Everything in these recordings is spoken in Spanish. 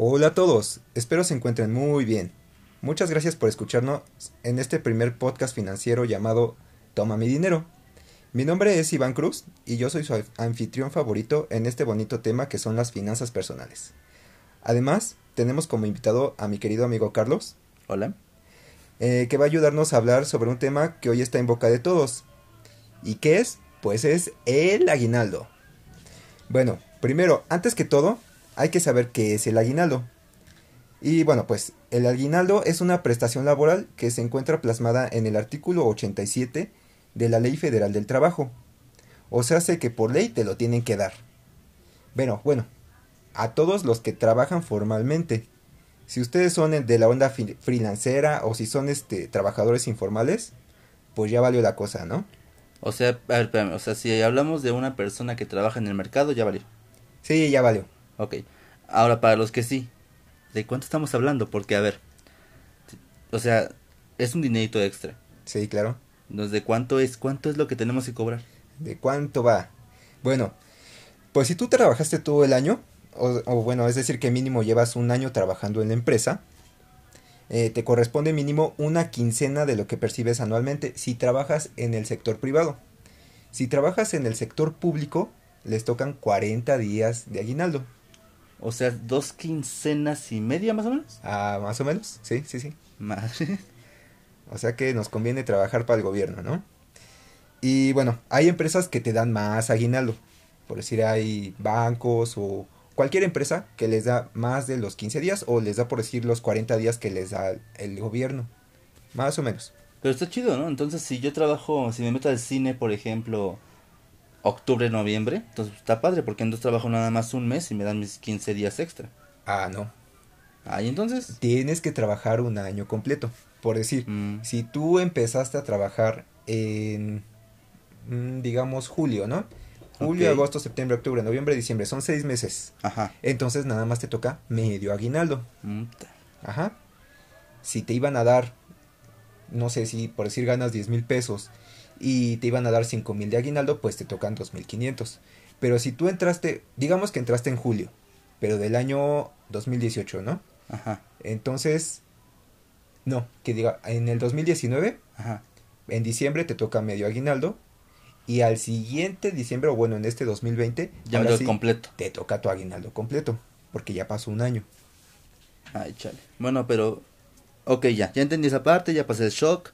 Hola a todos, espero se encuentren muy bien. Muchas gracias por escucharnos en este primer podcast financiero llamado Toma mi dinero. Mi nombre es Iván Cruz y yo soy su anfitrión favorito en este bonito tema que son las finanzas personales. Además, tenemos como invitado a mi querido amigo Carlos. Hola. Eh, que va a ayudarnos a hablar sobre un tema que hoy está en boca de todos. ¿Y qué es? Pues es el aguinaldo. Bueno, primero, antes que todo, hay que saber qué es el aguinaldo. Y bueno, pues el aguinaldo es una prestación laboral que se encuentra plasmada en el artículo 87 de la Ley Federal del Trabajo. O sea, hace que por ley te lo tienen que dar. Bueno, bueno, a todos los que trabajan formalmente. Si ustedes son de la onda freelancera o si son este trabajadores informales, pues ya valió la cosa, ¿no? O sea, a ver, espérame, o sea, si hablamos de una persona que trabaja en el mercado, ya valió. Sí, ya valió. Ok. Ahora, para los que sí, ¿de cuánto estamos hablando? Porque, a ver, o sea, es un dinerito extra. Sí, claro. ¿De cuánto es? ¿Cuánto es lo que tenemos que cobrar? ¿De cuánto va? Bueno, pues si tú trabajaste todo el año, o, bueno, es decir, que mínimo llevas un año trabajando en la empresa, eh, te corresponde mínimo una quincena de lo que percibes anualmente si trabajas en el sector privado. Si trabajas en el sector público, les tocan 40 días de aguinaldo. O sea, dos quincenas y media más o menos. Ah, más o menos, sí, sí, sí. Madre. O sea que nos conviene trabajar para el gobierno, ¿no? Y bueno, hay empresas que te dan más aguinaldo. Por decir, hay bancos o cualquier empresa que les da más de los 15 días o les da por decir los 40 días que les da el gobierno. Más o menos. Pero está chido, ¿no? Entonces, si yo trabajo, si me meto al cine, por ejemplo, octubre, noviembre, entonces está padre porque entonces trabajo nada más un mes y me dan mis 15 días extra. Ah, no. Ah, ¿y entonces? Tienes que trabajar un año completo. Por decir, Mm. si tú empezaste a trabajar en, mm, digamos, julio, ¿no? Julio, agosto, septiembre, octubre, noviembre, diciembre, son seis meses. Ajá. Entonces nada más te toca medio aguinaldo. Mm, Ajá. Si te iban a dar, no sé si por decir ganas 10 mil pesos y te iban a dar 5 mil de aguinaldo, pues te tocan 2.500. Pero si tú entraste, digamos que entraste en julio, pero del año 2018, ¿no? Ajá. Entonces, no, que diga, en el 2019, Ajá. en diciembre te toca medio aguinaldo y al siguiente diciembre, o bueno, en este 2020, Ya ahora sí, completo. te toca tu aguinaldo completo, porque ya pasó un año. Ay, chale. Bueno, pero. Ok, ya. Ya entendí esa parte, ya pasé el shock.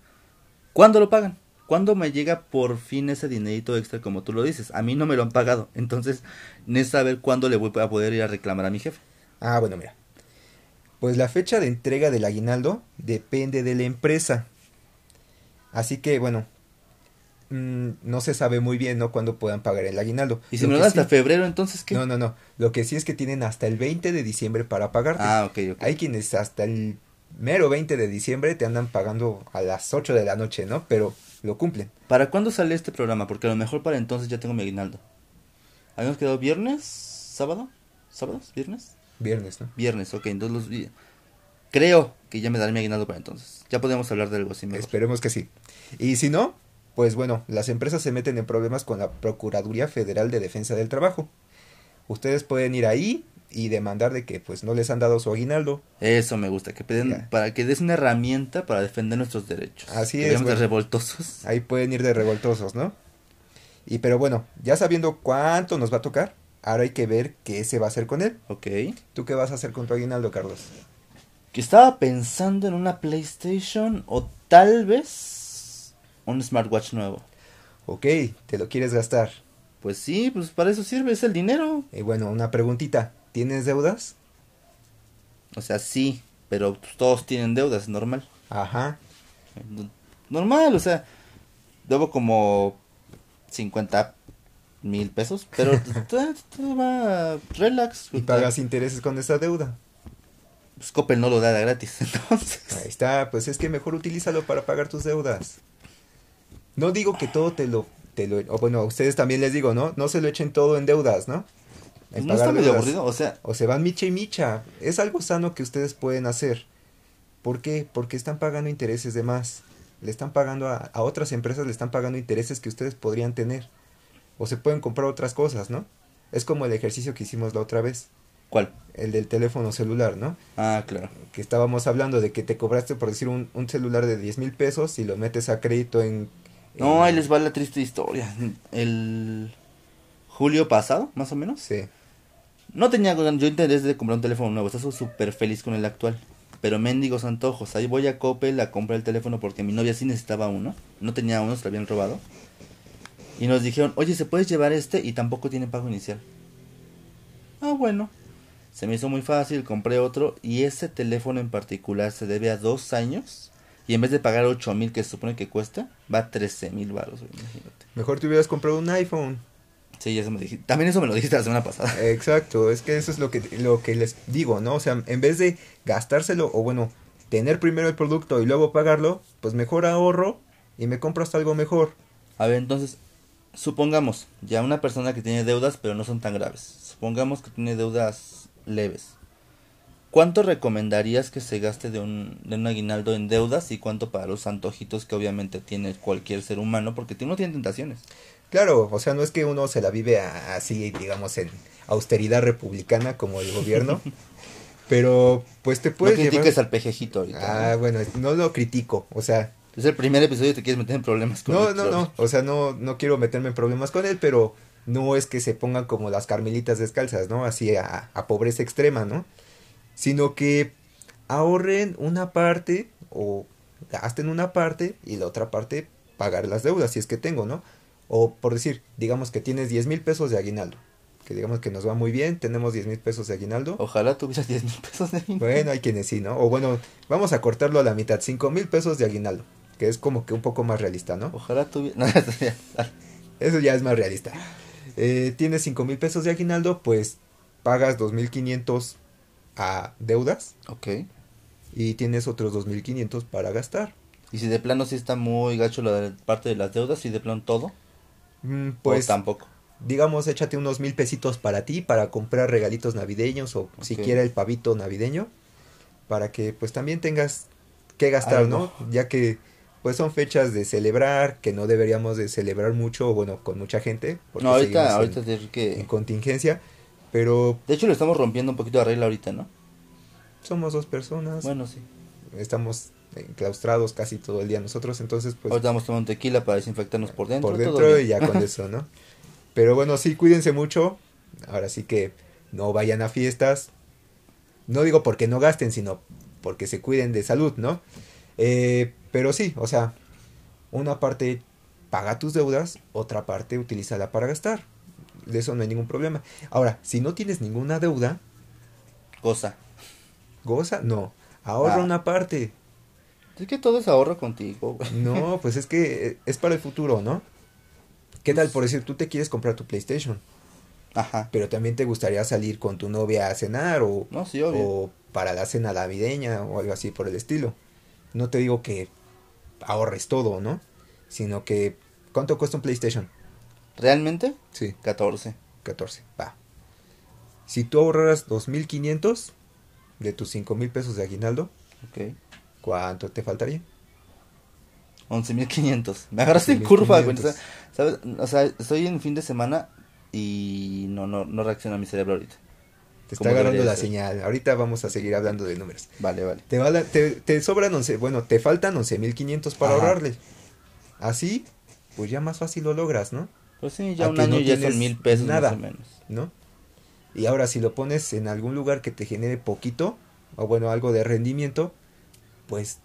¿Cuándo lo pagan? ¿Cuándo me llega por fin ese dinerito extra como tú lo dices? A mí no me lo han pagado. Entonces, necesito saber cuándo le voy a poder ir a reclamar a mi jefe. Ah, bueno, mira. Pues la fecha de entrega del aguinaldo depende de la empresa. Así que, bueno, mm, no se sabe muy bien, ¿no? Cuándo puedan pagar el aguinaldo. Y si Lo me lo dan hasta febrero, entonces qué? No, no, no. Lo que sí es que tienen hasta el 20 de diciembre para pagarte. Ah, ok, ok. Hay quienes hasta el mero 20 de diciembre te andan pagando a las 8 de la noche, ¿no? Pero lo cumplen. ¿Para cuándo sale este programa? Porque a lo mejor para entonces ya tengo mi aguinaldo. ¿Habíamos quedado viernes? ¿Sábado? ¿Sábados? ¿Viernes? Viernes, ¿no? Viernes, ok. Entonces los Creo que ya me daré mi aguinaldo para entonces. Ya podemos hablar de algo así mejor. Esperemos que sí. Y si no, pues bueno, las empresas se meten en problemas con la Procuraduría Federal de Defensa del Trabajo. Ustedes pueden ir ahí y demandar de que pues no les han dado su aguinaldo. Eso me gusta, que piden, para que des una herramienta para defender nuestros derechos. Así es, Deberíamos de bueno. revoltosos. Ahí pueden ir de revoltosos, ¿no? Y pero bueno, ya sabiendo cuánto nos va a tocar, ahora hay que ver qué se va a hacer con él. Ok. ¿Tú qué vas a hacer con tu aguinaldo, Carlos? Que estaba pensando en una PlayStation o tal vez un smartwatch nuevo. Ok, te lo quieres gastar. Pues sí, pues para eso sirve, es el dinero. Y bueno, una preguntita. ¿Tienes deudas? O sea, sí, pero pues, todos tienen deudas, es normal. Ajá. No- Normal, o sea, debo como 50 mil pesos, pero todo, va relax. Y pagas intereses con esa deuda. Pues Coppel no lo da gratis, entonces. Ahí está, pues es que mejor utilízalo para pagar tus deudas. No digo que todo te lo, te lo, o bueno, a ustedes también les digo, ¿no? No se lo echen todo en deudas, ¿no? En no está medio deudas. aburrido, o sea, O se van micha y micha. Es algo sano que ustedes pueden hacer. ¿Por qué? Porque están pagando intereses de más. Le están pagando a, a otras empresas, le están pagando intereses que ustedes podrían tener. O se pueden comprar otras cosas, ¿no? Es como el ejercicio que hicimos la otra vez. ¿Cuál? El del teléfono celular, ¿no? Ah, claro. Que estábamos hablando de que te cobraste, por decir, un, un celular de 10 mil pesos y lo metes a crédito en... No, en- ahí les va la triste historia. El julio pasado, más o menos. Sí. No tenía yo interés de comprar un teléfono nuevo, estás súper feliz con el actual. Pero mendigos antojos, ahí voy a Coppel a comprar el teléfono porque mi novia sí necesitaba uno. No tenía uno, se lo habían robado. Y nos dijeron, oye, ¿se puedes llevar este? Y tampoco tiene pago inicial. Ah, bueno. Se me hizo muy fácil, compré otro. Y ese teléfono en particular se debe a dos años. Y en vez de pagar ocho mil que se supone que cuesta, va a 13 mil baros, imagínate. Mejor te hubieras comprado un iPhone. Sí, eso me dijiste. También eso me lo dijiste la semana pasada. Exacto, es que eso es lo que, lo que les digo, ¿no? O sea, en vez de gastárselo, o bueno, tener primero el producto y luego pagarlo, pues mejor ahorro y me compro hasta algo mejor. A ver, entonces, supongamos, ya una persona que tiene deudas, pero no son tan graves. Supongamos que tiene deudas leves. ¿Cuánto recomendarías que se gaste de un, de un aguinaldo en deudas y cuánto para los antojitos que obviamente tiene cualquier ser humano? Porque uno tiene tentaciones. Claro, o sea, no es que uno se la vive a- así, digamos, en austeridad republicana como el gobierno, pero pues te No puedes critiques llevar... al pejejito ahorita. Ah, ¿no? bueno, no lo critico, o sea, Es el primer episodio y te quieres meter en problemas con no, el no, no, o sea, no, no quiero meterme en problemas con él, pero no es que se pongan como las carmelitas descalzas, ¿no? Así a, a pobreza extrema, ¿no? Sino que ahorren una parte o gasten una parte y la otra parte pagar las deudas, si es que tengo, ¿no? O por decir, digamos que tienes 10 mil pesos de aguinaldo, que digamos que nos va muy bien, tenemos 10 mil pesos de aguinaldo. Ojalá tuvieras 10 mil pesos de aguinaldo. Bueno, hay quienes sí, ¿no? O bueno, vamos a cortarlo a la mitad, 5 mil pesos de aguinaldo, que es como que un poco más realista, ¿no? Ojalá tuvieras... Eso ya es más realista. Eh, tienes 5 mil pesos de aguinaldo, pues pagas 2.500 a deudas ok. y tienes otros 2.500 para gastar. Y si de plano sí está muy gacho la de- parte de las deudas y de plano todo, Mm, pues tampoco. digamos, échate unos mil pesitos para ti, para comprar regalitos navideños o siquiera el pavito navideño, para que pues también tengas que gastar. ¿no? Ya que pues son fechas de celebrar, que no deberíamos de celebrar mucho, o bueno, con mucha gente. porque No, ahorita, en- ahorita digo que... en contingencia, pero De hecho, le estamos rompiendo un poquito de regla ahorita, ¿no? somos dos personas, Bueno, sí. estamos enclaustrados casi todo el día nosotros, entonces pues ahorita vamos tomando tequila para desinfectarnos por dentro. por dentro y ya con eso, ¿no? Pero bueno, sí, cuídense mucho, ahora sí que no vayan a fiestas, no digo porque no gasten, sino porque se cuiden de salud, ¿no? Eh, pero sí, o sea, una parte paga tus deudas, otra parte utilízala para gastar. De eso no hay ningún problema. Ahora, si no tienes ninguna deuda, Cosa. goza, no, ahorra Ah. una parte. Es que todo es ahorro contigo, güey. No, pues es que eh, es para el futuro, ¿no? ¿Qué tal por decir, tú te quieres comprar tu PlayStation, Ajá. pero también te gustaría salir con tu novia a cenar o, No, sí, obvio. o para la cena navideña o algo así por el estilo? No te digo que ahorres todo, ¿no? Sino que, ¿cuánto cuesta un PlayStation? ¿Realmente? Sí, 14. 14, va. Si tú ahorraras 2.500 de tus 5.000 pesos de aguinaldo, Ok. ¿cuánto te faltaría? 11.500. Me agarraste en 11,500. curva, güey. O sea, ¿sabes? O sea, estoy en fin de semana y no, no, no reacciona mi cerebro ahorita. Te está agarrando la ser. señal. Ahorita vamos a seguir hablando de números. Vale, vale. Te, vale- te, te sobran 11, bueno, te faltan 11.500 para Ajá. ahorrarle. Así, pues ya más fácil lo logras, ¿no? Pues sí, ya A un año no ya son mil pesos nada. más o menos. ¿No? Y ahora si lo pones en algún lugar que te genere poquito, o bueno, algo de rendimiento, pues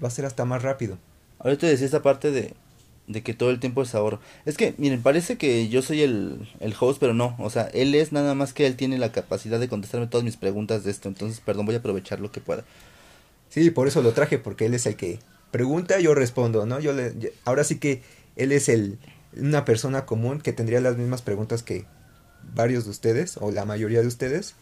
va a ser hasta más rápido. Ahorita decía esta parte de, de que todo el tiempo es ahorro. Es que, miren, parece que yo soy el, el host, pero no. O sea, él es nada más que él tiene la capacidad de contestarme todas mis preguntas de esto. Entonces, perdón, voy a aprovechar lo que pueda. Sí, por eso lo traje, porque él es el que pregunta, yo respondo, ¿no? Yo le, ahora sí que él es el una persona común que tendría las mismas preguntas que varios de ustedes, o la mayoría de ustedes,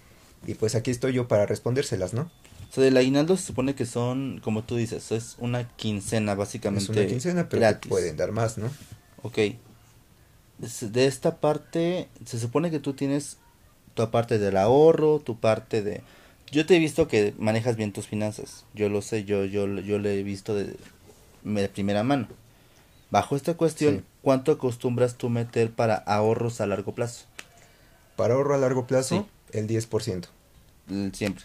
y pues aquí estoy yo para respondérselas, ¿no? O sea, del aguinaldo se supone que son, como tú dices, es una quincena básicamente. Es una quincena, pero gratis. pueden dar más, ¿no? Ok. De esta parte, se supone que tú tienes tu parte del ahorro, tu parte de... Yo te he visto que manejas bien tus finanzas. Yo lo sé, yo, yo, yo lo he visto de, de primera mano. Bajo esta cuestión, Sí. ¿cuánto acostumbras tú meter para ahorros a largo plazo? Para ahorro a largo plazo, Sí. El 10%. El- Siempre,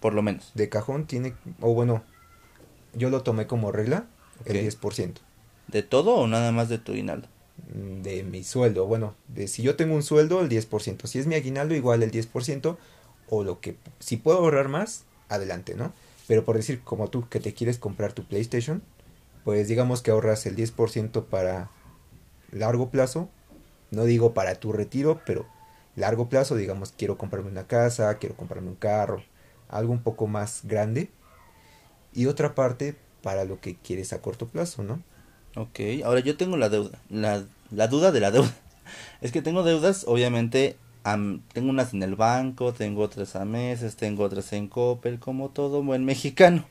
por lo menos. De cajón tiene, o bueno, yo lo tomé como regla, el Ok. 10%. ¿De todo o nada más de tu aguinaldo? mm, De mi sueldo, bueno, de si yo tengo un sueldo, el 10%. Si es mi aguinaldo, igual el 10%. O lo que, si puedo ahorrar más, adelante, ¿no? Pero por decir, como tú, que te quieres comprar tu PlayStation, pues digamos que ahorras el 10% para largo plazo. No digo para tu retiro, pero largo plazo, digamos, quiero comprarme una casa, quiero comprarme un carro, algo un poco más grande. Y otra parte para lo que quieres a corto plazo, ¿no? Ok, ahora yo tengo la deuda, la, la duda de la deuda. Es que tengo deudas, obviamente, am- tengo unas en el banco, tengo otras a meses, tengo otras en Coppel, como todo buen mexicano.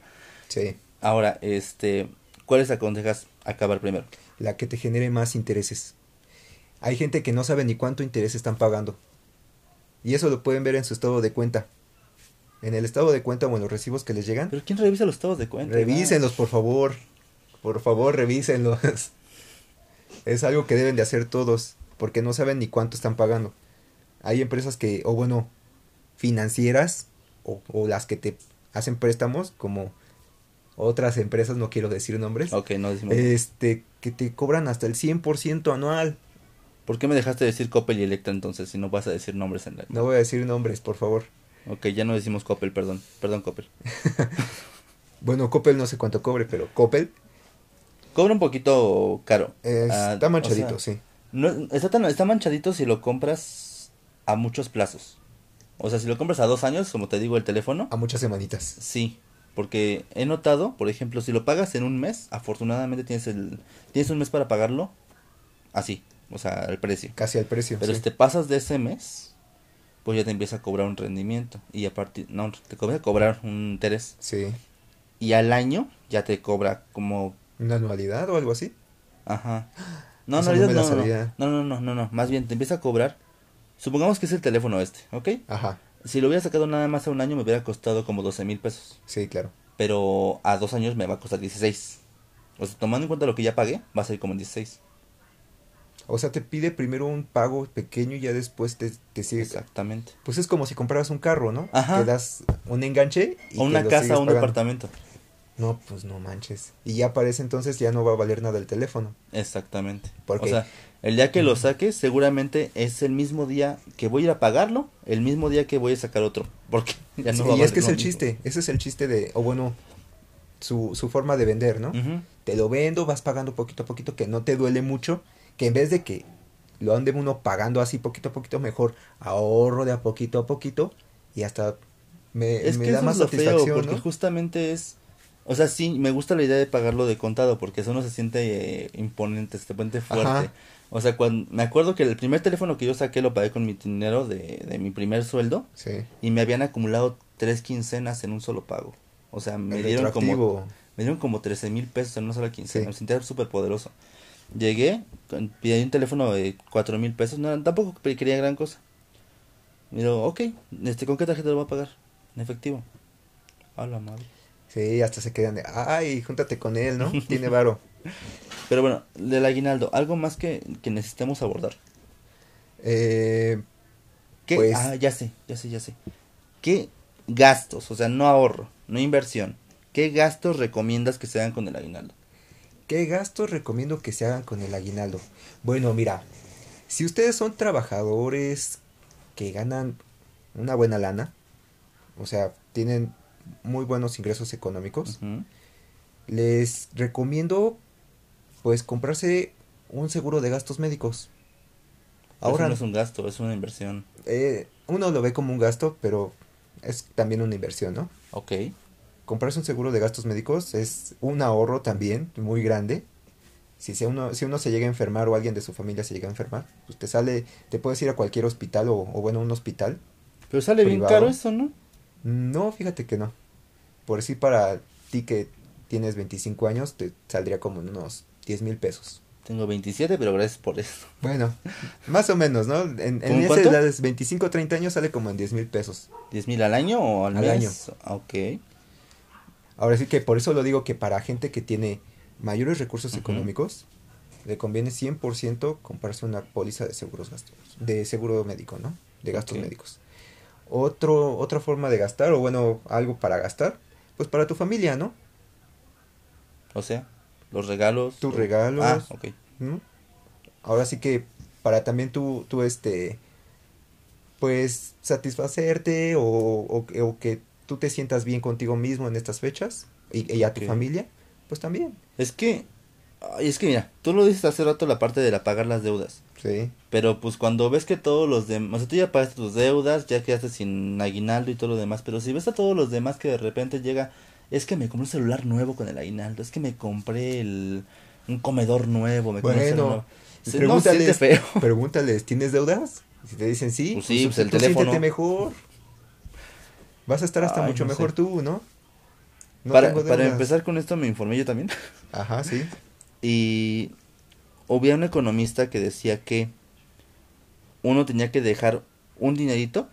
Sí. Ahora, este, ¿cuáles aconsejas acabar primero? la que te genere más intereses. Hay gente que no sabe ni cuánto interés están pagando. Y eso lo pueden ver en su estado de cuenta. En el estado de cuenta o en los recibos que les llegan. ¿Pero quién revisa los estados de cuenta? Revísenlos, por favor. Por favor, revísenlos. Es algo que deben de hacer todos, porque no saben ni cuánto están pagando. Hay empresas que, o bueno, financieras, o, o las que te hacen préstamos, como otras empresas, no quiero decir nombres, Ok, no decimos. este, que te cobran hasta el 100% anual. ¿Por qué me dejaste decir Coppel y Electra entonces si no vas a decir nombres en la... No voy a decir nombres, por favor. Ok, ya no decimos Coppel, perdón. Perdón, Coppel. Bueno, Coppel no sé cuánto cobre, pero Coppel Cobra un poquito caro. es- Ah, está o manchadito, sea, sí. No, está, tan, está manchadito si lo compras a muchos plazos. O sea, si lo compras a dos años, como te digo, el teléfono, A muchas semanitas. sí. Porque he notado, por ejemplo, si lo pagas en un mes, afortunadamente tienes el tienes un mes para pagarlo así, o sea, el precio. Casi al precio. Pero sí. si te pasas de ese mes, pues ya te empieza a cobrar un rendimiento. Y a partir, no, te comienza a cobrar un interés. Sí. Y al año ya te cobra como ¿Una anualidad o algo así? Ajá. No, no, no no, no, no, no, no, no, más bien te empieza a cobrar. Supongamos que es el teléfono este, ¿ok? Ajá. Si lo hubiera sacado nada más a un año me hubiera costado como 12 mil pesos. Sí, claro. Pero a dos años me va a costar 16. O sea, tomando en cuenta lo que ya pagué, va a ser como en 16. O sea, te pide primero un pago pequeño y ya después te, te sigue. Exactamente. Pues es como si compraras un carro, ¿no? Ajá. Que das un enganche y O una lo casa o un pagando. departamento. No, pues no manches. Y ya para ese entonces ya no va a valer nada el teléfono. Exactamente. Porque- O sea, el día que lo saques, seguramente es el mismo día que voy a ir a pagarlo, el mismo día que voy a sacar otro. Porque ya no Sí, va a y es que es el mismo. chiste. Ese es el chiste de, o bueno, su, su forma de vender, ¿no? Te lo vendo, vas pagando poquito a poquito, que no te duele mucho, que en vez de que lo ande uno pagando así poquito a poquito, mejor ahorro de a poquito a poquito y hasta me, Es me que da eso más es lo feo, satisfacción, porque ¿no? justamente es... O sea, sí, me gusta la idea de pagarlo de contado, porque eso no se siente eh, imponente, se siente fuerte. Ajá. O sea, cuando, me acuerdo que el primer teléfono que yo saqué lo pagué con mi dinero de, de mi primer sueldo, Sí. y me habían acumulado tres quincenas en un solo pago. O sea, me El dieron como, me dieron como 13 mil pesos en una sola quincena. Sí. Me sentía súper poderoso. Llegué, pedí un teléfono de cuatro mil pesos. No, tampoco quería gran cosa. Me digo, ok, este, ¿con qué tarjeta lo voy a pagar? En efectivo. A la madre. Sí, hasta se quedan de, ay, júntate con él, ¿no? Tiene varo. Pero bueno, del aguinaldo, algo más que, que necesitemos abordar. Eh, ¿Qué? Pues- Ah, ya sé, ya sé, ya sé. ¿Qué gastos, o sea, no ahorro, no inversión, qué gastos recomiendas que se hagan con el aguinaldo? ¿Qué gastos recomiendo que se hagan con el aguinaldo? Bueno, mira, si ustedes son trabajadores que ganan una buena lana, o sea, tienen muy buenos ingresos económicos, les recomiendo pues comprarse un seguro de gastos médicos. Eso Ahora, no es un gasto, es una inversión. eh, uno lo ve como un gasto, pero es también una inversión, ¿no? Ok. comprarse un seguro de gastos médicos es un ahorro también muy grande. Si, se uno, si uno se llega a enfermar o alguien de su familia se llega a enfermar, pues te sale, te puedes ir a cualquier hospital o, o bueno, un hospital. Pero sale bien caro eso, ¿no? No, fíjate que no. Por decir para ti que tienes 25 años, te saldría como en unos 10 mil pesos. Tengo 27, pero gracias por eso. Bueno, más o menos, ¿no? En, en ¿Cómo esas cuánto? edades, 25 30 años sale como en 10 mil pesos. ¿10 mil al año o al, Al mes? año. Ok. Ahora sí que por eso lo digo que para gente que tiene mayores recursos económicos, le conviene 100% comprarse una póliza de seguros gastos, de seguro médico, ¿no? De gastos médicos. Otro, otra forma de gastar, o bueno, algo para gastar, pues para tu familia, ¿no? O sea, los regalos. Tus o- regalos. Ah, ok. ¿no? Ahora sí que para también tú, tú este, pues satisfacerte o, o, que- o que tú te sientas bien contigo mismo en estas fechas y, y a tu familia, pues también. Es que. Ay, es que mira, tú lo dices hace rato la parte de la pagar las deudas. Sí. Pero pues cuando ves que todos los demás, o sea, tú ya pagaste tus deudas, ya quedaste sin aguinaldo y todo lo demás, pero si ves a todos los demás que de repente llega, es que me compré un celular nuevo con el aguinaldo, es que me compré el un comedor nuevo, me compré un Bueno, celular no, pregúntales, feo. pregúntales, ¿tienes deudas? Y si te dicen sí, Pues sí, pues el tú teléfono. mejor. Vas a estar hasta Ay, mucho no mejor sé. tú, ¿no? No para, para empezar con esto me informé yo también. Ajá, sí. Y había un economista que decía que uno tenía que dejar un dinerito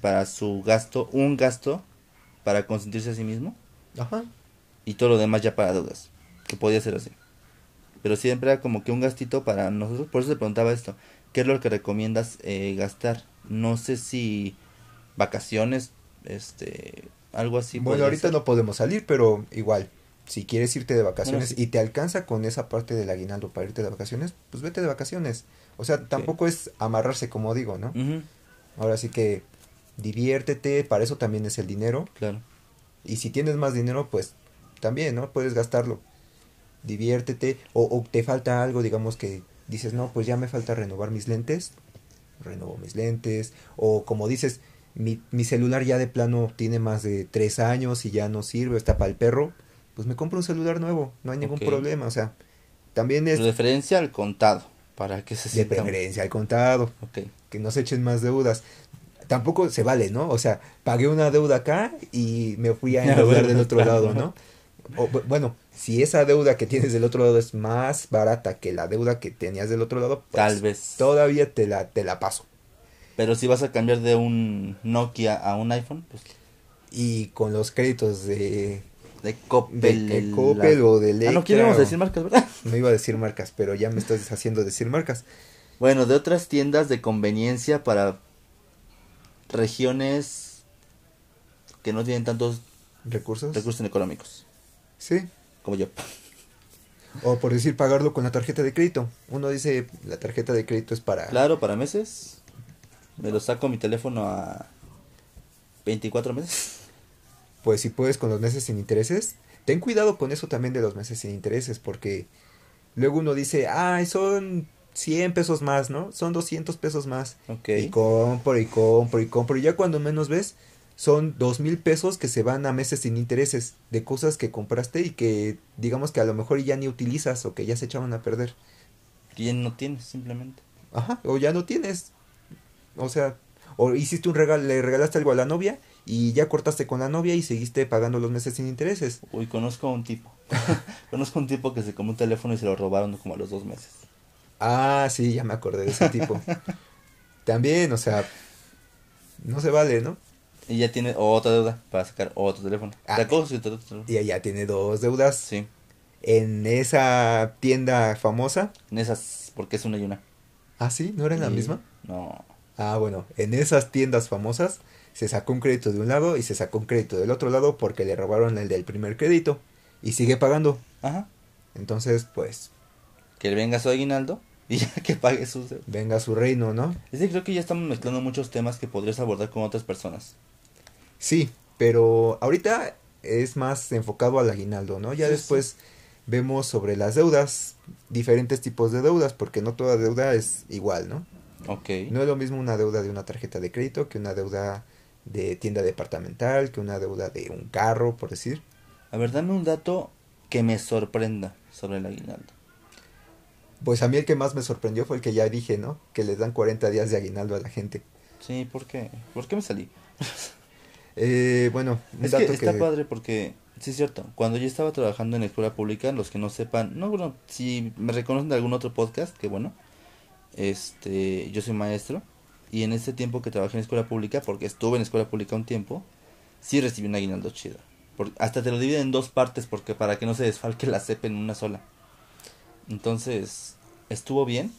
para su gasto, un gasto para consentirse a sí mismo Ajá. y todo lo demás ya para deudas, que podía ser así. Pero siempre era como que un gastito para nosotros, por eso te preguntaba esto, ¿qué es lo que recomiendas eh, gastar? No sé si vacaciones, este, algo así. bueno, ahorita ser. no podemos salir, pero igual, si quieres irte de vacaciones Bueno, sí. y te alcanza con esa parte del aguinaldo para irte de vacaciones, pues vete de vacaciones. O sea, tampoco es amarrarse como digo, ¿no? Ahora sí que diviértete, para eso también es el dinero. claro. Y si tienes más dinero, pues también, ¿no? Puedes gastarlo. Diviértete. O, o te falta algo, digamos que dices, no, pues ya me falta renovar mis lentes. Renovo mis lentes. O como dices, mi, mi celular ya de plano tiene más de tres años y ya no sirve, está para el perro. Pues me compro un celular nuevo, no hay ningún problema. O sea, también es Referencia al contado, para que se de sienta... preferencia al contado. Ok. que no se echen más deudas. Tampoco se vale, ¿no? O sea, pagué una deuda acá y me fui a endeudar del otro lado, ¿no? O, bueno, si esa deuda que tienes del otro lado es más barata que la deuda que tenías del otro lado, pues Tal vez. todavía te la, te la paso. Pero si vas a cambiar de un Nokia a un iPhone, pues Y con los créditos de, de Coppel. de Coppel o de Ah, Electra. no queríamos o- decir marcas, ¿verdad? No iba a decir marcas, pero ya me estás haciendo decir marcas. Bueno, de otras tiendas de conveniencia para regiones que no tienen tantos ¿Recursos? recursos económicos, Sí. como yo. O por decir pagarlo con la tarjeta de crédito. Uno dice, la tarjeta de crédito es para... Claro, para meses. Me lo saco mi teléfono a 24 meses. Pues si puedes con los meses sin intereses, ten cuidado con eso también de los meses sin intereses, porque luego uno dice, ay, son 100 pesos más, ¿no? Son 200 pesos más. Y compro y compro y compro. Y ya cuando menos ves, son dos mil pesos que se van a meses sin intereses de cosas que compraste y que digamos que a lo mejor ya ni utilizas o que ya se echaban a perder. ¿Quién no tienes simplemente? Ajá, o ya no tienes. O sea, o hiciste un regalo, le regalaste algo a la novia y ya cortaste con la novia y seguiste pagando los meses sin intereses. Uy, conozco a un tipo. conozco a un tipo que se comió un teléfono y se lo robaron como a los dos meses. Ah, sí, ya me acordé de ese tipo. También, o sea, no se vale, ¿no? Y ya tiene otra deuda para sacar otro teléfono. Ah. Sacó su teléfono. Y ella tiene dos deudas Sí, en esa tienda famosa. en esas, porque es una y una. Ah, sí, ¿no era en la Y- misma? No. Ah, bueno, en esas tiendas famosas se sacó un crédito de un lado y se sacó un crédito del otro lado porque le robaron el del primer crédito y sigue pagando. Ajá. Entonces, pues, Que venga su aguinaldo y ya que pague sus deudas. venga su reino, ¿no? Es que creo que ya estamos mezclando muchos temas que podrías abordar con otras personas. Sí, pero ahorita es más enfocado al aguinaldo, ¿no? Ya Sí, después vemos sobre las deudas, diferentes tipos de deudas, porque no toda deuda es igual, ¿no? Ok. No es lo mismo una deuda de una tarjeta de crédito que una deuda de tienda departamental, que una deuda de un carro, por decir. A ver, dame un dato que me sorprenda sobre el aguinaldo. Pues a mí el que más me sorprendió fue el que ya dije, ¿no? Que les dan 40 días de aguinaldo a la gente. Sí, ¿por qué? ¿Por qué me salí? Eh, bueno, un Es que dato está padre porque, sí es cierto, cuando yo estaba trabajando en escuela pública, los que no sepan, no, bueno, si me reconocen de algún otro podcast, que bueno, este, yo soy maestro, y en ese tiempo que trabajé en escuela pública, porque estuve en escuela pública un tiempo, sí recibí un aguinaldo chido. Por- hasta te lo dividen en dos partes, porque para que no se desfalque la CEP en una sola. Entonces, estuvo bien.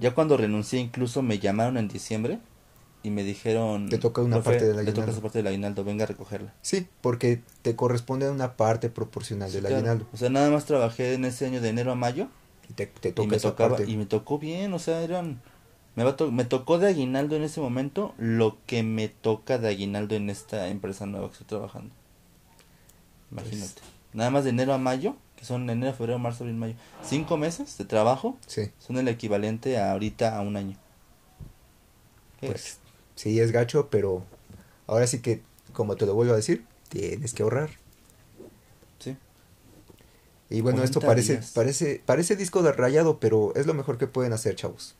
Ya cuando renuncié incluso me llamaron en diciembre y me dijeron... Te toca una "Profe, parte del Le toca aguinaldo". esa parte del aguinaldo, venga a recogerla. Sí, porque te corresponde una parte proporcional Sí, del claro. aguinaldo. O sea, nada más trabajé en ese año de enero a mayo Y te, te y toca me esa tocaba parte. y me tocó bien, o sea, eran me va to- me tocó de aguinaldo en ese momento lo que me toca de aguinaldo en esta empresa nueva que estoy trabajando. Imagínate. Pues Nada más de enero a mayo, que son enero, febrero, marzo, abril, mayo. Cinco meses de trabajo Sí, son el equivalente a ahorita a un año. Pues sí es gacho, pero ahora sí que, como te lo vuelvo a decir, tienes que ahorrar. Sí. Y bueno, esto 40 parece, días. parece, parece disco de rayado, pero es lo mejor que pueden hacer, chavos.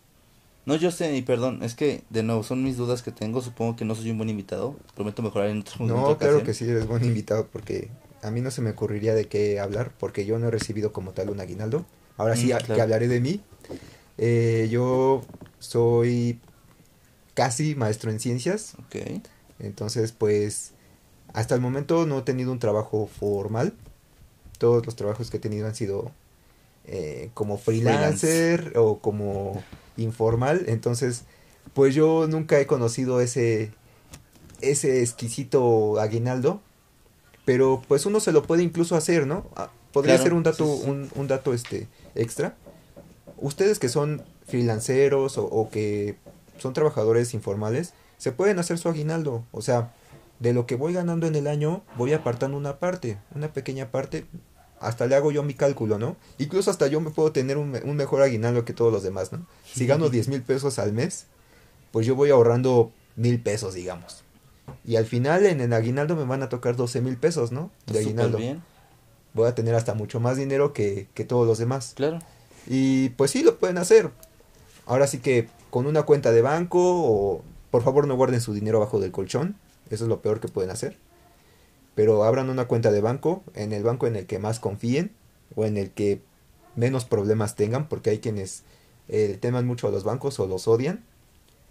No, yo sé, y perdón, es que de nuevo son mis dudas que tengo. Supongo que no soy un buen invitado. Prometo mejorar en otro No, otra claro que sí, eres buen invitado, porque a mí no se me ocurriría de qué hablar, porque yo no he recibido como tal un aguinaldo. Ahora sí, Mm, claro. que hablaré de mí. Eh, yo soy casi maestro en ciencias, Ok. entonces pues hasta el momento no he tenido un trabajo formal. Todos los trabajos que he tenido han sido eh, como freelancer o como informal, entonces pues yo nunca he conocido ese ese exquisito aguinaldo, pero pues uno se lo puede incluso hacer, ¿no? Ah, Podría Claro, ser un dato sí, sí. Un, un dato este extra. Ustedes que son freelanceros o, o que son trabajadores informales, se pueden hacer su aguinaldo, o sea, de lo que voy ganando en el año, voy apartando una parte, una pequeña parte, hasta le hago yo mi cálculo, ¿no? Incluso hasta yo me puedo tener un, me- un mejor aguinaldo que todos los demás, ¿no? Si gano 10 mil pesos al mes, pues yo voy ahorrando mil pesos, digamos. Y al final en el aguinaldo me van a tocar 12 mil pesos, ¿no? De aguinaldo. bien. Voy a tener hasta mucho más dinero que, que todos los demás. Claro. Y pues sí, lo pueden hacer. Ahora sí que con una cuenta de banco o por favor no guarden su dinero abajo del colchón. Eso es lo peor que pueden hacer. Pero abran una cuenta de banco en el banco en el que más confíen o en el que menos problemas tengan porque hay quienes eh, teman mucho a los bancos o los odian.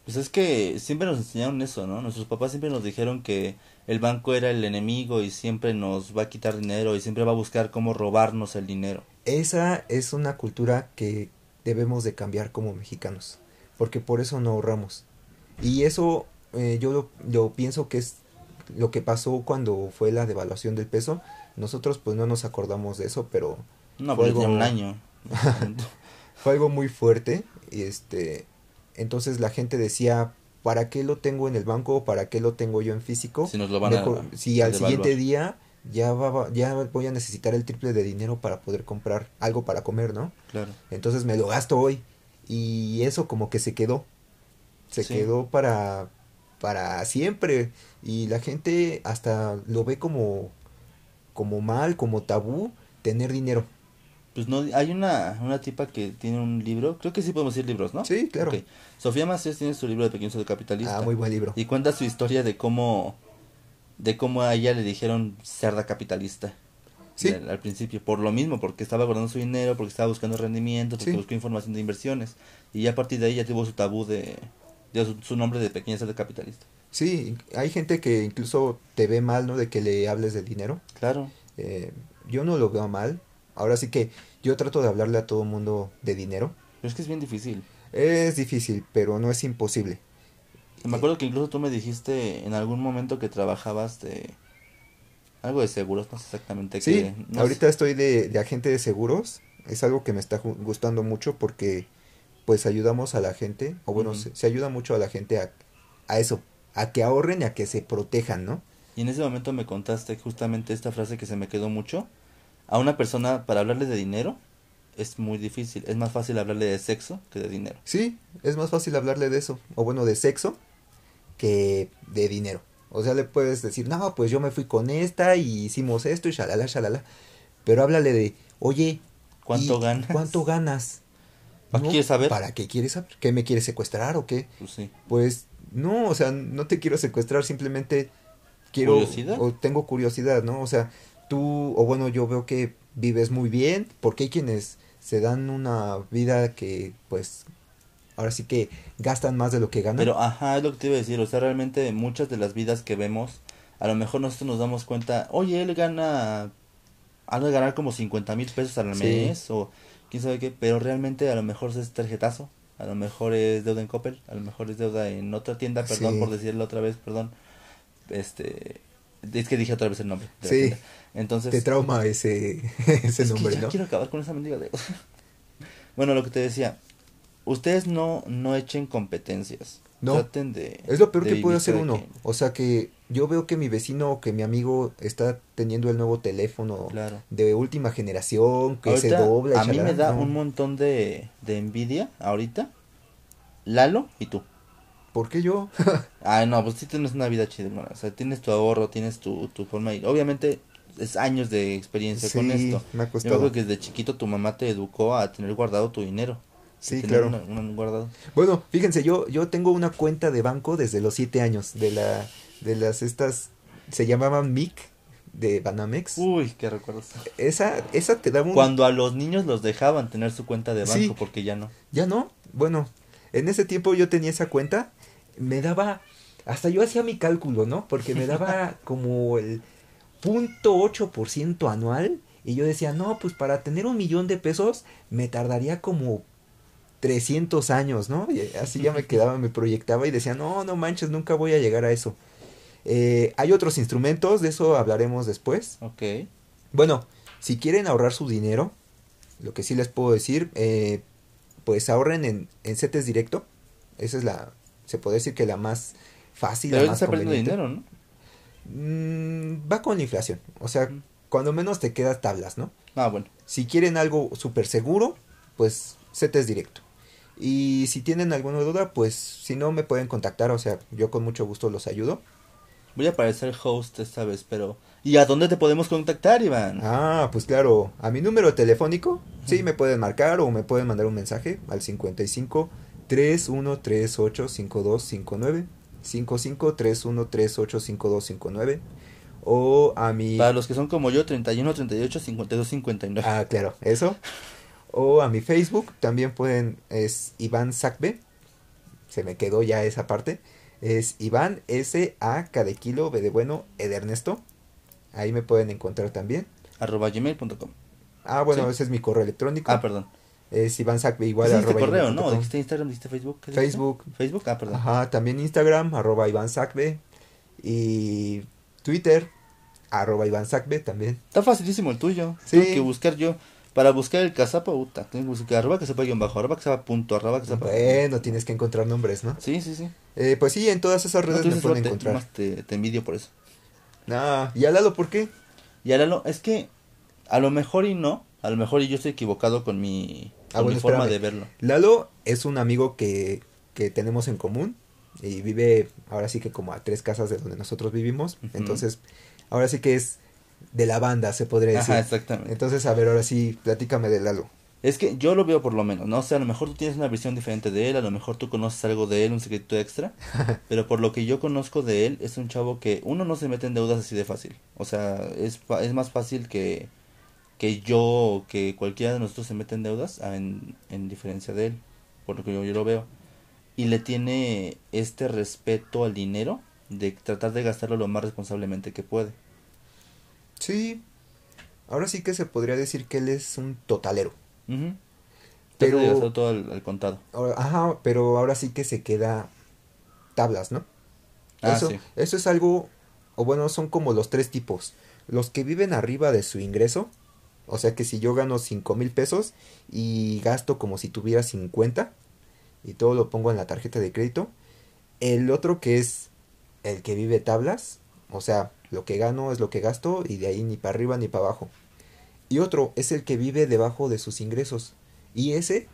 Pues es que siempre nos enseñaron eso, ¿no? Nuestros papás siempre nos dijeron que el banco era el enemigo y siempre nos va a quitar dinero y siempre va a buscar cómo robarnos el dinero. Esa es una cultura que debemos de cambiar como mexicanos, porque por eso no ahorramos. Y eso eh, yo lo, lo pienso que es lo que pasó cuando fue la devaluación del peso. Nosotros pues no nos acordamos de eso, pero No, Fue tenía algo- un año. fue algo muy fuerte. Y este, entonces la gente decía, ¿para qué lo tengo en el banco? ¿Para qué lo tengo yo en físico? si nos lo van a Mejor- si a al siguiente día ya, va, ya voy a necesitar el triple de dinero para poder comprar algo para comer, ¿no? Claro. Entonces me lo gasto hoy. Y eso como que se quedó. Se Sí. quedó para, para siempre. Y la gente hasta lo ve como, como mal, como tabú, tener dinero. Pues no, hay una, una tipa que tiene un libro, creo que sí podemos decir libros, ¿no? Sí, claro. Sofía Macías tiene su libro de Pequeño Cerdo Capitalista. Ah, muy buen libro. Y cuenta su historia de cómo, de cómo a ella le dijeron cerda capitalista. Sí. Al, al principio, por lo mismo, porque estaba guardando su dinero, porque estaba buscando rendimientos, porque Sí. buscó información de inversiones. Y ya a partir de ahí ya tuvo su tabú de, de su, su nombre de pequeña cerda capitalista. Sí, hay gente que incluso te ve mal, ¿no? De que le hables del dinero. Claro. Eh, yo no lo veo mal. Ahora sí que yo trato de hablarle a todo mundo de dinero. Pero es que es bien difícil. Es difícil, pero no es imposible. Me acuerdo que incluso tú me dijiste en algún momento que trabajabas de algo de seguros, no sé exactamente Sí, qué. no ahorita estoy de, de agente de seguros. Es algo que me está gustando mucho porque pues ayudamos a la gente, o bueno, se, se ayuda mucho a la gente a, a eso, a que ahorren y a que se protejan, ¿no? Y en ese momento me contaste justamente esta frase que se me quedó mucho. A una persona, para hablarle de dinero, es muy difícil. Es más fácil hablarle de sexo que de dinero. Sí, es más fácil hablarle de eso, o bueno, de sexo, que de dinero. O sea, le puedes decir, no, pues yo me fui con esta y hicimos esto y shalala, shalala. Pero háblale de, oye, ¿Cuánto ¿y ganas? ¿Cuánto ganas? ¿Para qué quieres saber? ¿Para qué quieres saber? ¿Qué me quieres secuestrar o qué? Pues sí. Pues no, o sea, no te quiero secuestrar, simplemente quiero ¿Curiosidad? o tengo curiosidad, ¿no? O sea, tú o bueno, yo veo que vives muy bien, porque hay quienes se dan una vida que pues ahora sí que gastan más de lo que ganan. Pero ajá, es lo que te iba a decir. O sea, realmente muchas de las vidas que vemos, a lo mejor nosotros nos damos cuenta, oye, él gana, ha de ganar como 50 mil pesos al Sí. mes o quién sabe qué, pero realmente a lo mejor es tarjetazo. a lo mejor es deuda en Coppel, a lo mejor es deuda en otra tienda, perdón Sí. por decirlo otra vez, perdón. Este, es que dije otra vez el nombre. de Sí. Entonces, Te trauma ese, ese es que nombre, ya ¿no? quiero acabar con esa mendiga deuda. bueno, lo que te decía, ustedes no no echen competencias. No. Traten de Es lo peor que puede hacer uno. O sea que yo veo que mi vecino o que mi amigo está teniendo el nuevo teléfono Claro. de última generación, que se dobla. y a mí me da no. un montón de, de envidia ahorita. Lalo y tú. ¿Por qué yo? Ay, no, pues sí tienes una vida chida, hermano. O sea, tienes tu ahorro, tienes tu, tu forma. Y obviamente es años de experiencia con esto. me ha Yo costado. creo que desde chiquito tu mamá te educó a tener guardado tu dinero. Sí, claro. una- un guardado. Bueno, fíjense, yo, yo tengo una cuenta de banco desde los siete años, de la, de las estas, se llamaban MIC, de Banamex. Uy, qué recuerdos. Esa, esa te daba un... Cuando a los niños los dejaban tener su cuenta de banco, Sí. porque ya no. ¿Ya no? Bueno, en ese tiempo yo tenía esa cuenta, me daba, hasta yo hacía mi cálculo, ¿no? Porque me daba como el punto ocho por ciento anual y yo decía, no, pues para tener un millón de pesos me tardaría como 300 años, ¿no? Y así ya me quedaba, me proyectaba y decía, no, no manches, nunca voy a llegar a eso. Eh, hay otros instrumentos, de eso hablaremos después. Ok. Bueno, si quieren ahorrar su dinero, lo que sí les puedo decir, eh, pues ahorren en, en CETES directo. Esa es la, se puede decir que la más fácil, Pero la más está perdiendo conveniente. dinero, ¿no? Mm, va con la inflación. O sea, cuando menos te quedas tablas, ¿no? Ah, bueno. Si quieren algo súper seguro, pues CETES directo. Y si tienen alguna duda, pues si no me pueden contactar, o sea, yo con mucho gusto los ayudo. Voy a aparecer host esta vez, pero... ¿Y a dónde te podemos contactar, Iván? Ah, pues claro, a mi número telefónico, sí, me pueden marcar o me pueden mandar un mensaje al 55 3138 5259 55 3138 5259 o a mi Para los que son como yo, 31, 38, 52, 59. Ah, claro, eso. O a mi Facebook también pueden es Iván Sacbe. Se me quedó ya esa parte. Es Iván S A K de kilo B de bueno E de Ernesto. Ahí me pueden encontrar también. Arroba gmail.com. Ah, bueno, Sí. ese es mi correo electrónico. Ah, perdón. Es Iván Sacbe igual Dijiste arroba correo, ¿no? Dijiste Instagram, dijiste Facebook. Facebook. Facebook, ah, perdón. Ajá, también Instagram, arroba Iván Sacbe. Y Twitter, arroba Iván Sacbe también. Está facilísimo el tuyo. Sí. Tengo que buscar yo. Para buscar el casapa, puta. Tengo que buscar arroba casapa guion bajo, arroba casapa punto, arroba. Bueno, tienes que encontrar nombres, ¿no? Sí, sí, sí. Eh, pues sí, en todas esas No redes me tuviste pueden encontrar. nomás te, te envidio por eso. Nah, ¿y a Lalo por qué? Y ahora lo, es que a lo mejor y no, a lo mejor y yo estoy equivocado con mi, Ah, con bueno, mi forma de verlo. Lalo es un amigo que, que tenemos en común y vive ahora sí que como a tres casas de donde nosotros vivimos. Entonces, ahora sí que es de la banda, se podría decir. Ajá, exactamente. Entonces, a ver, ahora sí, platícame de Lalo. Es que yo lo veo por lo menos, ¿no? O sea, a lo mejor tú tienes una visión diferente de él, a lo mejor tú conoces algo de él, un secreto extra, pero por lo que yo conozco de él, es un chavo que uno no se mete en deudas así de fácil. O sea, es, es más fácil que, que yo o que cualquiera de nosotros se mete en deudas a- en, en diferencia de él, por lo que yo, yo lo veo. Y le tiene este respeto al dinero de tratar de gastarlo lo más responsablemente que puede. Sí, ahora sí que se podría decir que él es un totalero. Pero- todo al, al contado. Ahora- Ajá, pero ahora sí que se queda tablas, ¿no? Ah, eso, sí. eso es algo, o bueno, son como los tres tipos. Los que viven arriba de su ingreso, o sea que si yo gano cinco mil pesos y gasto como si tuviera 50 y todo lo pongo en la tarjeta de crédito. El otro que es el que vive tablas, o sea, lo que gano es lo que gasto y de ahí ni para arriba ni para abajo. Y otro es el que vive debajo de sus ingresos. Y ese,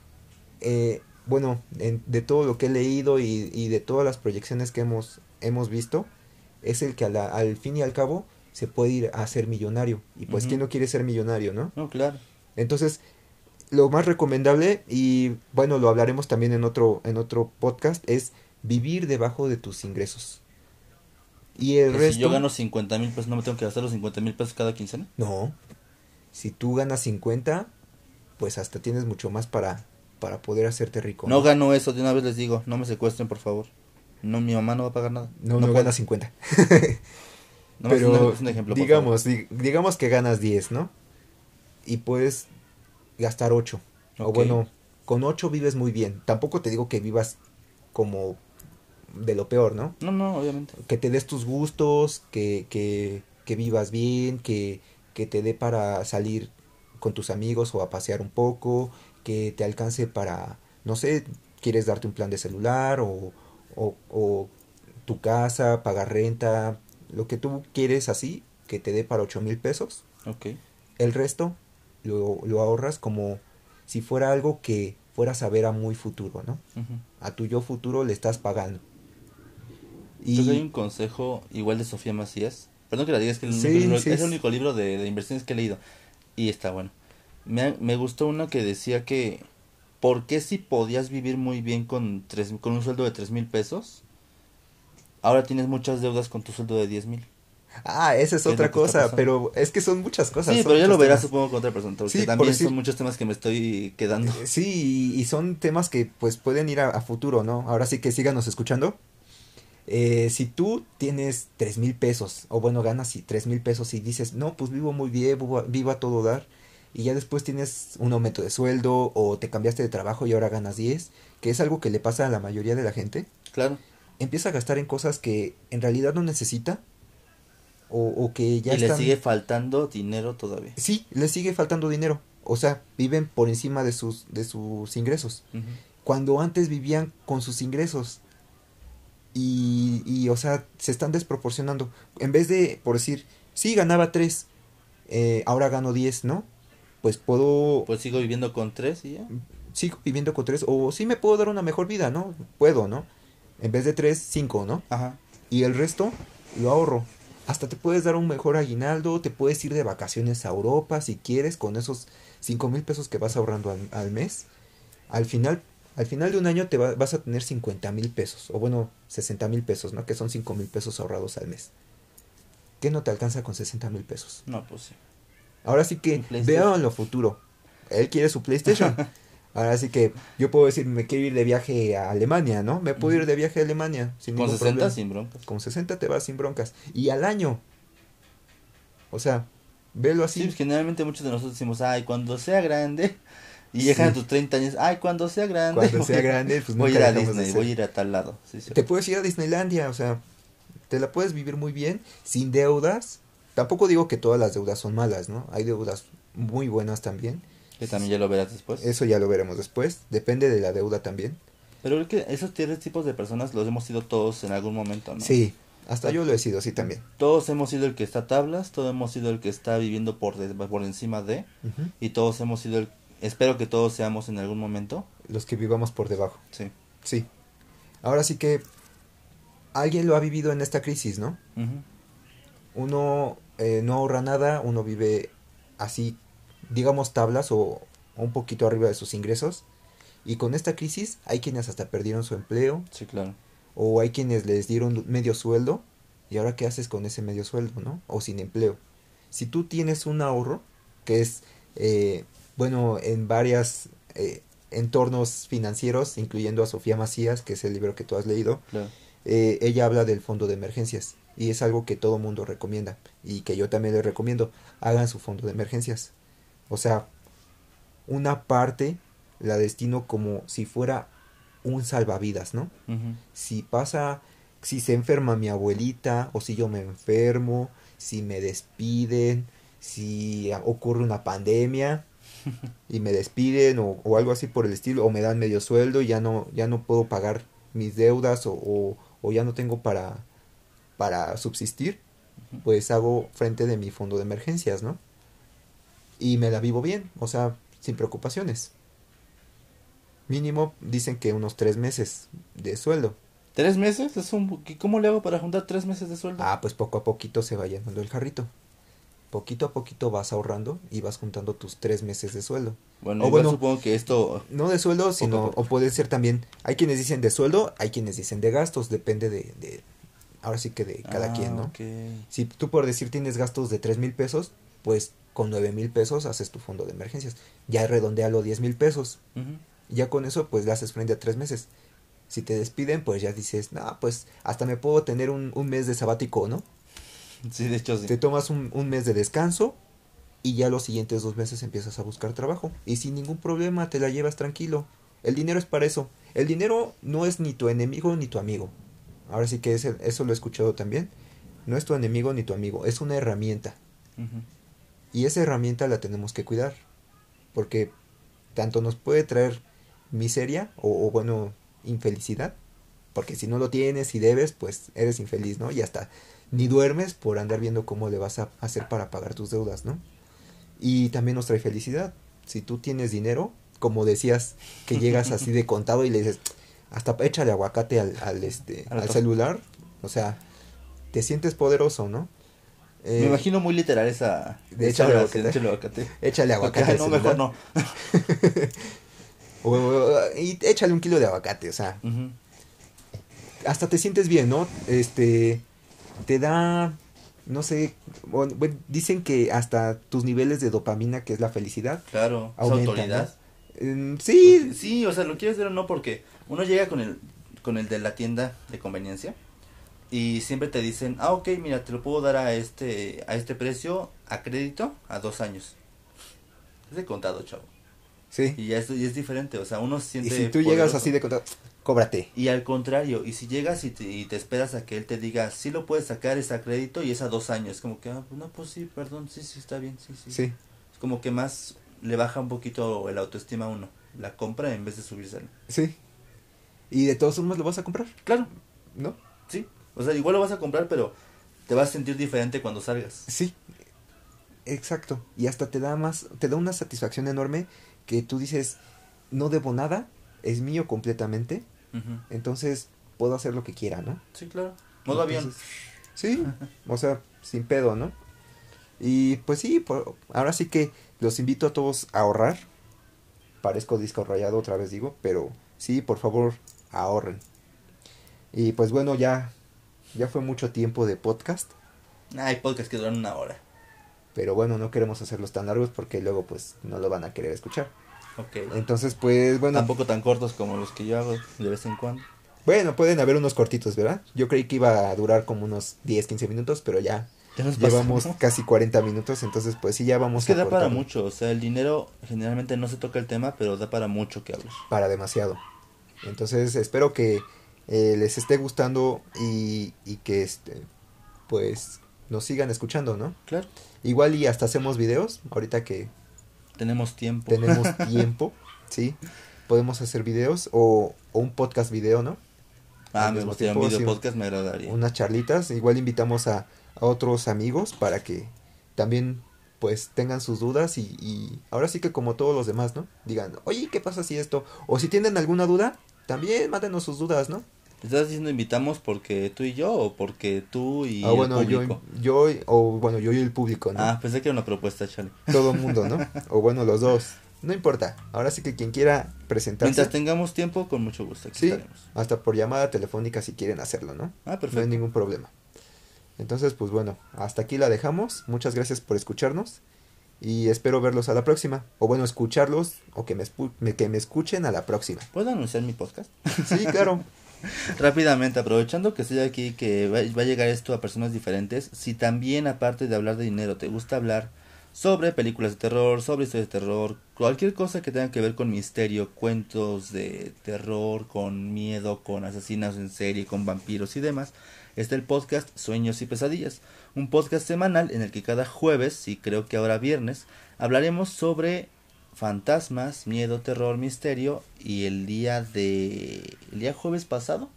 eh, bueno, en- de todo lo que he leído y, y de todas las proyecciones que hemos, hemos visto, es el que la- al fin y al cabo se puede ir a ser millonario. Y pues, Ujú. ¿quién no quiere ser millonario, no? No, claro. Entonces, lo más recomendable, y bueno, lo hablaremos también en otro, en otro podcast, es vivir debajo de tus ingresos. Y el resto... Si yo gano 50 mil pesos, ¿no me tengo que gastar los 50 mil pesos cada quincena? No. Si tú ganas 50, pues hasta tienes mucho más para, para poder hacerte rico. No gano eso, de una vez les digo, no me secuestren, por favor. No, mi mamá no va a pagar nada. No, no, puedo. ganas 50. No, es Pero un- es un ejemplo, digamos, di- digamos que ganas 10, ¿no? Y puedes gastar 8. O bueno, con 8 vives muy bien. Tampoco te digo que vivas como de lo peor, ¿no? No, no, obviamente. Que te des tus gustos, que, que, que vivas bien, que, que te dé para salir con tus amigos o a pasear un poco, que te alcance para, no sé, quieres darte un plan de celular o, o, o tu casa, pagar renta, lo que tú quieres así, que te dé para 8 mil pesos. Ok. El resto lo, lo ahorras como si fuera algo que fueras a ver a muy futuro, ¿no? A tu yo futuro le estás pagando. Creo que hay un consejo igual de Sofía Macías. Perdón que la digas, que el Sí, único libro- sí, es es- el único libro de, de inversiones que he leído. Y está bueno. Me, me gustó uno que decía que, ¿por qué si podías vivir muy bien con, tres, con un sueldo de tres mil pesos? Ahora tienes muchas deudas con tu sueldo de diez mil. Ah, esa es ¿Qué es otra cosa, pero es que son muchas cosas. Sí, pero ya lo verás temas. supongo con otra persona. Porque Sí, por también decir- son muchos temas que me estoy quedando. Sí, y, y son temas que pues pueden ir a, a futuro, ¿no? Ahora sí que síganos escuchando. Eh, si tú tienes tres mil pesos, o bueno, ganas y tres mil pesos y dices, no, pues vivo muy bien, vivo, a- vivo a todo dar, y ya después tienes un aumento de sueldo, o te cambiaste de trabajo y ahora ganas 10, que es algo que le pasa a la mayoría de la gente, Claro. empieza a gastar en cosas que en realidad no necesita, o, o que ya y le sigue faltando dinero todavía. Sí, le sigue faltando dinero, o sea, viven por encima de sus, de sus ingresos cuando antes vivían con sus ingresos. Y, y, o sea, se están desproporcionando. En vez de, por decir, sí, ganaba 3, ahora gano 10, ¿no? Pues puedo, Pues sigo viviendo con tres y ya. sigo viviendo con 3, o sí me puedo dar una mejor vida, ¿no? Puedo, ¿no? En vez de 3, 5, ¿no? Ajá. Y el resto lo ahorro. Hasta te puedes dar un mejor aguinaldo, te puedes ir de vacaciones a Europa si quieres con esos 5 mil pesos que vas ahorrando al, al mes. Al final, al final de un año te va- vas a tener 50 mil pesos, o bueno, 60 mil pesos, ¿no? Que son 5 mil pesos ahorrados al mes. ¿Qué no te alcanza con 60 mil pesos? No, pues sí. Ahora sí que en lo futuro. Él quiere su PlayStation. Ahora sí que yo puedo decir, me quiero ir de viaje a Alemania, ¿no? Me puedo ir de viaje a Alemania sin Con ningún 60 problema. sin broncas. Con 60 te vas sin broncas. Y al año. O sea, velo Sí, así. pues, generalmente muchos de nosotros decimos, ay, cuando sea grande. Y Sí. llegan a tus 30 años, ay, cuando sea grande. Cuando sea grande, pues voy a ir a de Disney, voy a ir a tal lado. Sí, sí. Te puedes ir a Disneylandia, o sea, te la puedes vivir muy bien, sin deudas. Tampoco digo que todas las deudas son malas, ¿no? Hay deudas muy buenas también. Que también ya lo verás después. Eso ya lo veremos después. Depende de la deuda también. Pero creo que esos tres tipos de personas los hemos sido todos en algún momento, ¿no? Sí, hasta yo lo he sido así también. Todos hemos sido el que está a tablas, todos hemos sido el que está viviendo por, des- por encima de, Ujú. y todos hemos sido el... Espero que todos seamos en algún momento. Los que vivamos por debajo. Sí. Sí. Ahora sí que alguien lo ha vivido en esta crisis, ¿no? Uno eh, no ahorra nada, uno vive así, digamos, tablas o, o un poquito arriba de sus ingresos. Y con esta crisis hay quienes hasta perdieron su empleo Sí, claro. o hay quienes les dieron medio sueldo. ¿Y ahora qué haces con ese medio sueldo, no? O sin empleo. Si tú tienes un ahorro, que es, eh, bueno, en varias eh, entornos financieros, incluyendo a Sofía Macías, que es el libro que tú has leído, eh, ella habla del fondo de emergencias y es algo que todo mundo recomienda y que yo también les recomiendo. Hagan su fondo de emergencias. O sea, una parte la destino como si fuera un salvavidas, ¿no? Si pasa, si se enferma mi abuelita o si yo me enfermo, si me despiden, si ocurre una pandemia y me despiden o, o algo así por el estilo o me dan medio sueldo y ya no ya no puedo pagar mis deudas o, o, o ya no tengo para para subsistir pues hago frente de mi fondo de emergencias no y me la vivo bien o sea sin preocupaciones mínimo dicen que unos tres meses de sueldo ¿Tres meses? Es un... ¿y ¿Cómo le hago para juntar tres meses de sueldo? Ah, pues poco a poquito se va llenando el jarrito. Poquito a poquito vas ahorrando y vas juntando tus tres meses de sueldo. bueno, o bueno- supongo que esto... No de sueldo, sino, poco. o puede ser también, hay quienes dicen de sueldo, hay quienes dicen de gastos, depende de, de ahora sí que de cada Ah, quien, ¿no? ok. Si tú por decir tienes gastos de tres mil pesos, pues con nueve mil pesos haces tu fondo de emergencias. Ya redondealo diez mil pesos. Ya con eso, pues le haces frente a tres meses. Si te despiden, pues ya dices, no, pues hasta me puedo tener un, un mes de sabático, ¿no? Sí, de hecho sí. Te tomas un, un mes de descanso y ya los siguientes dos meses empiezas a buscar trabajo. Y sin ningún problema te la llevas tranquilo. El dinero es para eso. El dinero no es ni tu enemigo ni tu amigo. Ahora sí que ese- eso lo he escuchado también. No es tu enemigo ni tu amigo, es una herramienta. Y esa herramienta la tenemos que cuidar. Porque tanto nos puede traer miseria o, o, bueno, infelicidad. Porque si no lo tienes y debes, pues eres infeliz, ¿no? Y hasta ni duermes por andar viendo cómo le vas a hacer para pagar tus deudas, ¿no? Y también nos trae felicidad. Si tú tienes dinero, como decías, que llegas así de contado y le dices, hasta échale aguacate al, al, este, al celular, o sea, te sientes poderoso, ¿no? Eh, Me imagino muy literal esa. de échale aguacate. échale aguacate. Échale aguacate al no, mejor no. O- o- y échale un kilo de aguacate, o sea, hasta te sientes bien, ¿no? Este, te da, no sé, bueno, dicen que hasta tus niveles de dopamina, que es la felicidad, Claro, aumentan. autoridad. ¿no? Sí, Sí, o sea, lo quieres ver o no, porque uno llega con el, con el de la tienda de conveniencia y siempre te dicen, ah, ok, mira, te lo puedo dar a este, a este precio, a crédito, a dos años. Es de contado, chavo. sí. Y ya es, y es diferente, o sea, uno se Y siente si tú llegas así de contado, cóbrate. Y al contrario, y si llegas y te, y te esperas a que él te diga, sí lo puedes sacar, es a crédito y es a dos años, como que, ah, no, pues sí, perdón, sí, sí, está bien, sí, sí. Sí, Es como que más le baja un poquito el autoestima a uno, la compra en vez de subírsela. sí. Y de todos modos lo vas a comprar, Claro, ¿no? sí. O sea, igual lo vas a comprar, pero te vas a sentir diferente cuando salgas. Sí. Exacto. Y hasta te da más, te da una satisfacción enorme que tú dices, no debo nada, es mío completamente, Entonces puedo hacer lo que quiera, ¿no? Sí, claro. Modo avión. Sí, o sea, sin pedo, ¿no? Y pues sí, por- ahora sí que los invito a todos a ahorrar. Parezco disco rayado otra vez digo, pero sí, por favor, ahorren. Y pues bueno, ya ya fue mucho tiempo de podcast, Hay podcasts que duran una hora. pero bueno, no queremos hacerlos tan largos porque luego pues no lo van a querer escuchar. Ok. Entonces, pues bueno, Tampoco tan cortos como los que yo hago de vez en cuando. bueno, pueden haber unos cortitos, ¿verdad? Yo creí que iba a durar como unos 10, 15 minutos, pero ya Ya nos llevamos pasamos. casi 40 minutos, entonces pues sí ya vamos Es que a da para mucho, o sea, el dinero generalmente no se toca el tema, pero da para mucho que hablar. para demasiado. Entonces espero que eh, les esté gustando y, y que este pues nos sigan escuchando, ¿no? Claro. Igual y hasta hacemos videos, ahorita que Tenemos tiempo. tenemos tiempo, ¿sí? Podemos hacer videos o, o un podcast video, ¿no? ah, me mismo gustaría un video podcast, me agradaría. Unas charlitas, igual invitamos a, a otros amigos para que también pues tengan sus dudas y, y ahora sí que como todos los demás, ¿no? Digan, oye, ¿qué pasa si esto? O si tienen alguna duda, también mándenos sus dudas, ¿no? ¿Estás diciendo invitamos porque tú y yo o porque tú y ah, el bueno, yo, público? yo, o bueno, yo y el público, ¿no? Ah, pensé que era una propuesta, chale. Todo el mundo, ¿no? o bueno, los dos. No importa. Ahora sí que quien quiera presentarse. Mientras tengamos tiempo, con mucho gusto aquí Sí, estaremos. hasta por llamada telefónica si quieren hacerlo, ¿no? Ah, No hay perfecto. ningún problema. Entonces, pues bueno, hasta aquí la dejamos. Muchas gracias por escucharnos. Y espero verlos a la próxima. O bueno, escucharlos o que me, me- que me escuchen a la próxima. ¿Puedo anunciar mi podcast? Sí, claro. Rápidamente, aprovechando que estoy aquí, que va, va a llegar esto a personas diferentes, si también aparte de hablar de dinero te gusta hablar sobre películas de terror, sobre historias de terror, cualquier cosa que tenga que ver con misterio, cuentos de terror, con miedo, con asesinos en serie, con vampiros y demás, está el podcast Sueños y Pesadillas, un podcast semanal en el que cada jueves, y creo que ahora viernes, hablaremos sobre fantasmas, miedo, terror, misterio y el día de el día jueves pasado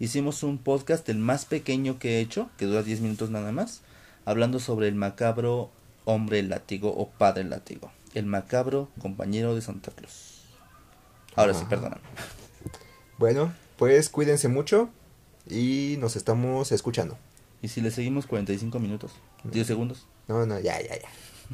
hicimos un podcast el más pequeño que he hecho, que dura 10 minutos nada más, hablando sobre el macabro hombre látigo o padre látigo, el macabro compañero de Santa Claus. Ahora sí, Ajá. perdóname. Bueno, pues cuídense mucho y nos estamos escuchando. Y si le seguimos 45 minutos, 10 segundos. No, no, ya, ya, ya.